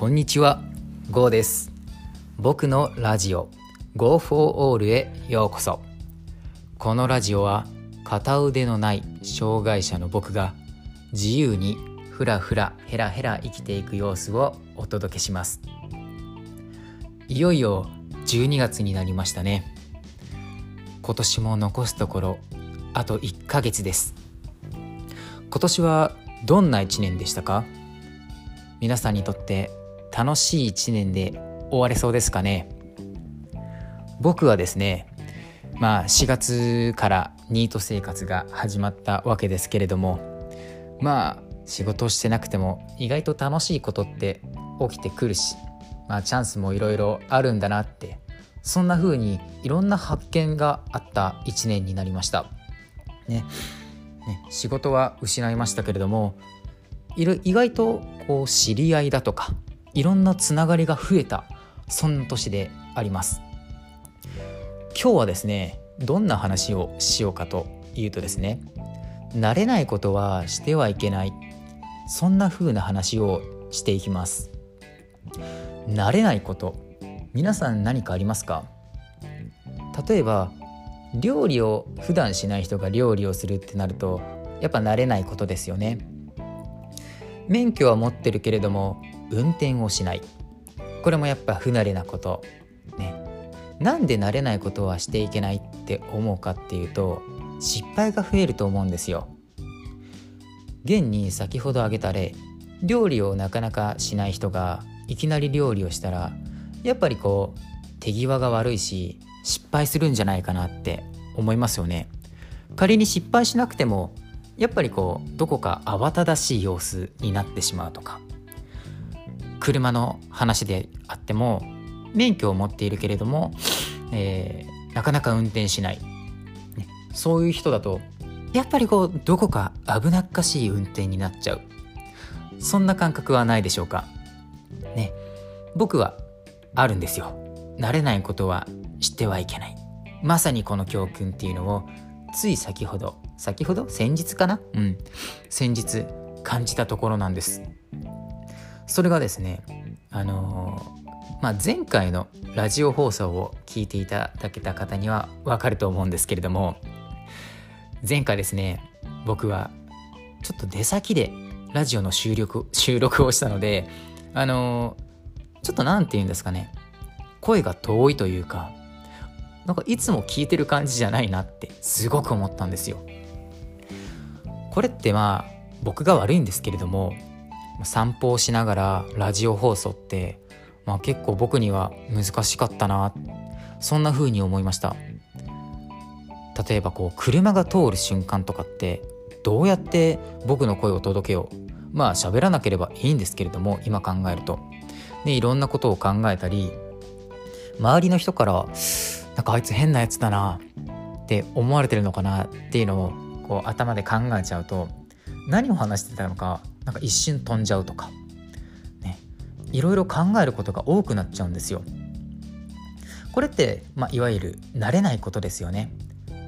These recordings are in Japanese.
こんにちは、ゴーです。僕のラジオ Go for All へようこそ。このラジオは片腕のない障害者の僕が自由にふらふらヘラヘラ生きていく様子をお届けします。いよいよ12月になりましたね。今年も残すところあと1ヶ月です。今年はどんな1年でしたか？皆さんにとって楽しい1年で終われそうですかね。僕はですねまあ4月からニート生活が始まったわけですけれどもまあ仕事をしてなくても意外と楽しいことって起きてくるしまあチャンスもいろいろあるんだなってそんな風にいろんな発見があった1年になりました。ねね仕事は失いましたけれども意外とこう知り合いだとかいろんなつながりが増えたそんな年であります。今日はですねどんな話をしようかというとですね慣れないことはしてはいけないそんな風な話をしていきます。慣れないこと皆さん何かありますか？例えば料理を普段しない人が料理をするってなるとやっぱ慣れないことですよね。免許は持ってるけれども運転をしない。これもやっぱ不慣れなこと。ね。なんで慣れないことはしていけないって思うかっていうと失敗が増えると思うんですよ。現に先ほど挙げた例料理をなかなかしない人がいきなり料理をしたらやっぱりこう手際が悪いし失敗するんじゃないかなって思いますよね。仮に失敗しなくてもやっぱりこうどこか慌ただしい様子になってしまうとか。車の話であっても免許を持っているけれども、えーなかなか運転しない、ねそういう人だとやっぱりこうどこか危なっかしい運転になっちゃう。そんな感覚はないでしょうか。ね僕はあるんですよ。慣れないことはしてはいけない。まさにこの教訓っていうのをつい先ほど先ほど？先日かな？うん。先日感じたところなんです。それがですねあのーまあ、前回のラジオ放送を聞いていただけた方にはわかると思うんですけれども前回ですね僕はちょっと出先でラジオの収録収録をしたのであのーちょっと何て言うんですかね声が遠いというかなんかいつも聞いてる感じじゃないなってすごく思ったんですよ。これってまあ僕が悪いんですけれども散歩をしながらラジオ放送って、まあ、結構僕には難しかったな。そんな風に思いました。例えばこう車が通る瞬間とかってどうやって僕の声を届けよう。まあ喋らなければいいんですけれども今考えると。でいろんなことを考えたり周りの人からなんかあいつ変なやつだなって思われてるのかなっていうのをこう頭で考えちゃうと何を話してたのかなんか一瞬飛んじゃうとかねいろいろ考えることが多くなっちゃうんですよ。これって、まあ、いわゆる慣れないことですよね。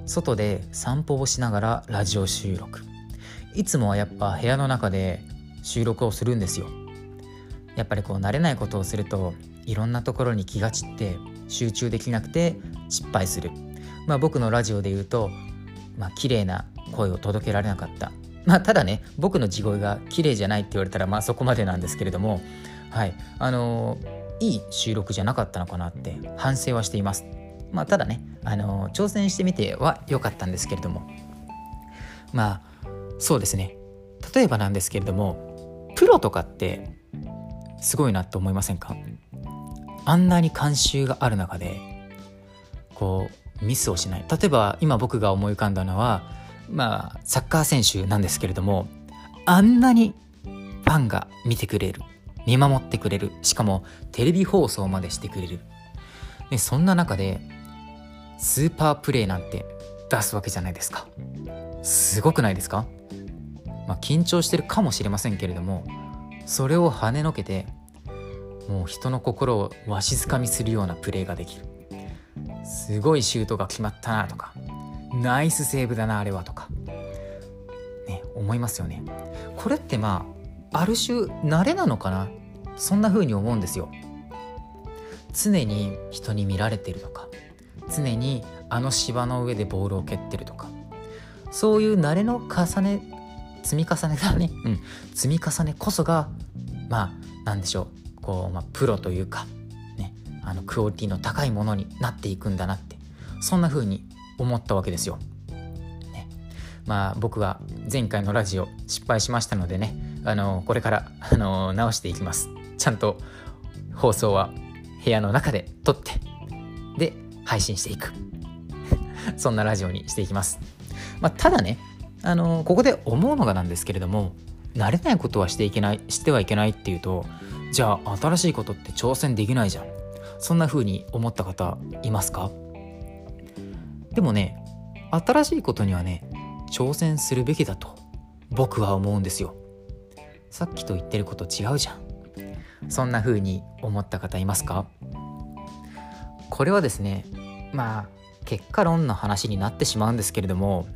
外で散歩をしながらラジオ収録いつもはやっぱ部屋の中で収録をするんですよ。やっぱりこう慣れないことをするといろんなところに気が散って集中できなくて失敗する。まあ僕のラジオで言うと、まあ綺麗な声を届けられなかった。まあただね、僕の地声が綺麗じゃないって言われたらまあそこまでなんですけれども、はい、あのーいい収録じゃなかったのかなって反省はしています。まあただね、あのー挑戦してみては良かったんですけれども、まあそうですね。例えばなんですけれども、プロとかってすごいなと思いませんか？あんなに慣習がある中でこうミスをしない例えば今僕が思い浮かんだのはまあサッカー選手なんですけれどもあんなにファンが見てくれる見守ってくれるしかもテレビ放送までしてくれる。でそんな中でスーパープレーなんて出すわけじゃないですか。すごくないですか、まあ、緊張してるかもしれませんけれどもそれを跳ねのけてもう人の心をわしづかみするようなプレーができる。すごいシュートが決まったなとかナイスセーブだなあれはとか。ね思いますよね。これってまあある種慣れなのかな？そんな風に思うんですよ。常に人に見られてるとか。常にあの芝の上でボールを蹴ってるとか。そういう慣れの重ね積み重ねだね、うん、積み重ねこそがまあなんでしょう。こう、まあ、プロというか、ね、あのクオリティの高いものになっていくんだなって。そんな風に思ったわけですよ。ね、まあ僕は前回のラジオ失敗しましたのでねあのこれからあの直していきます。ちゃんと放送は部屋の中で撮ってで配信していく そんなラジオにしていきます。まあ、ただねあのここで思うのがなんですけれども慣れないことはしていけないしてはいけないっていうとじゃあ新しいことって挑戦できないじゃんそんな風に思った方いますか？でもね新しいことにはね挑戦するべきだと僕は思うんですよ。さっきと言ってること違うじゃん。そんな風に思った方いますか？これはですねまあ結果論の話になってしまうんですけれども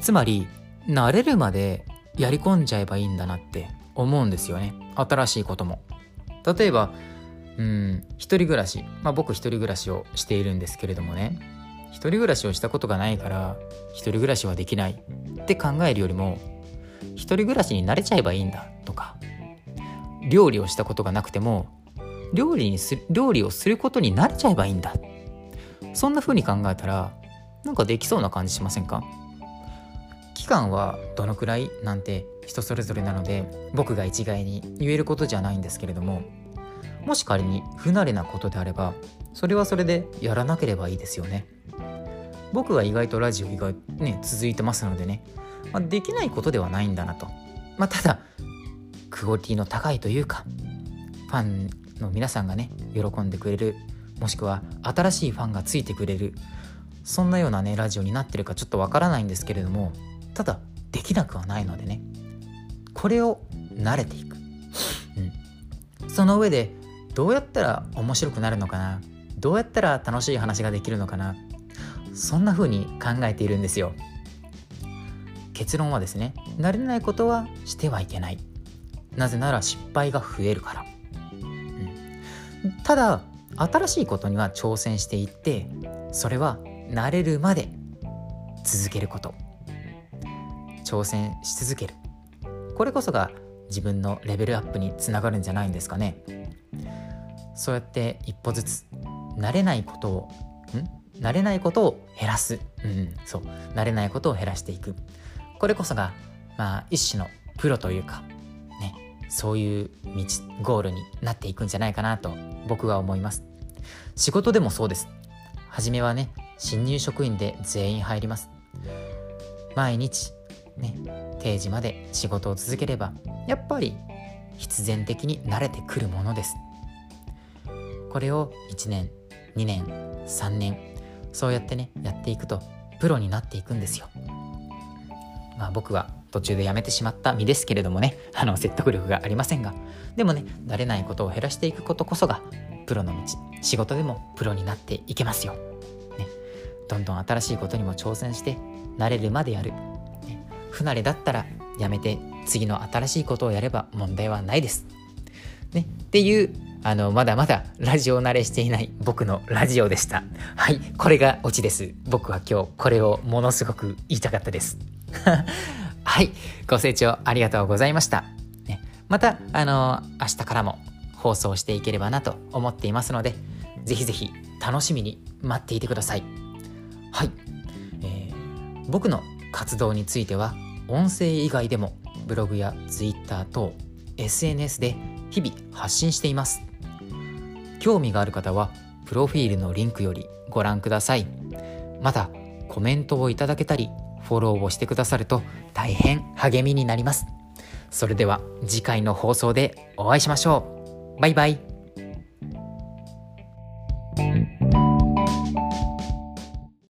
つまり慣れるまでやり込んじゃえばいいんだなって思うんですよね。新しいことも。例えばうん一人暮らし。まあ僕一人暮らしをしているんですけれどもね。一人暮らしをしたことがないから一人暮らしはできない。って考えるよりも一人暮らしに慣れちゃえばいいんだとか。料理をしたことがなくても料理にす料理をすることに慣れちゃえばいいんだ。そんな風に考えたらなんかできそうな感じしませんか？期間はどのくらいなんて人それぞれなので僕が一概に言えることじゃないんですけれどももし仮に不慣れなことであればそれはそれでやらなければいいですよね。僕は意外とラジオ意外ね続いてますのでね、まあ、できないことではないんだなと。まあただクオリティの高いというかファンの皆さんがね喜んでくれるもしくは新しいファンがついてくれるそんなようなねラジオになってるかちょっとわからないんですけれどもただできなくはないのでね。これを慣れていく、うん、その上でどうやったら面白くなるのかな。どうやったら楽しい話ができるのかな？そんな風に考えているんですよ。結論はですね慣れないことはしてはいけない。なぜなら失敗が増えるから、うん、ただ新しいことには挑戦していってそれは慣れるまで続けること。挑戦し続ける。これこそが自分のレベルアップにつながるんじゃないんですかね。そうやって一歩ずつ慣れないことをん？慣れないことを減らす、うん、そう。慣れないことを減らしていく。これこそがまあ一種のプロというかねそういう道ゴールになっていくんじゃないかなと僕は思います。仕事でもそうです。初めはね新入職員で全員入ります。毎日ね定時まで仕事を続ければやっぱり必然的に慣れてくるものです。これを1年2年3年そうやってねやっていくとプロになっていくんですよ。まあ僕は途中でやめてしまった身ですけれどもね あの説得力がありませんが。でもね慣れないことを減らしていくことこそがプロの道。仕事でもプロになっていけますよ、ね、どんどん新しいことにも挑戦して慣れるまでやる。ね。不慣れだったらやめて次の新しいことをやれば問題はないです。ね、っていうあのまだまだラジオ慣れしていない僕のラジオでした。はい、これがオチです。僕は今日これをものすごく言いたかったです。はい、ご清聴ありがとうございました。ね、またあの明日からも放送していければなと思っていますので、ぜひぜひ楽しみに待っていてください。はい、えー、僕の活動については音声以外でもブログや Twitter 等 SNS で日々発信しています興味がある方はプロフィールのリンクよりご覧ください。またコメントをいただけたりフォローをしてくださると大変励みになります。それでは次回の放送でお会いしましょう。バイバイ。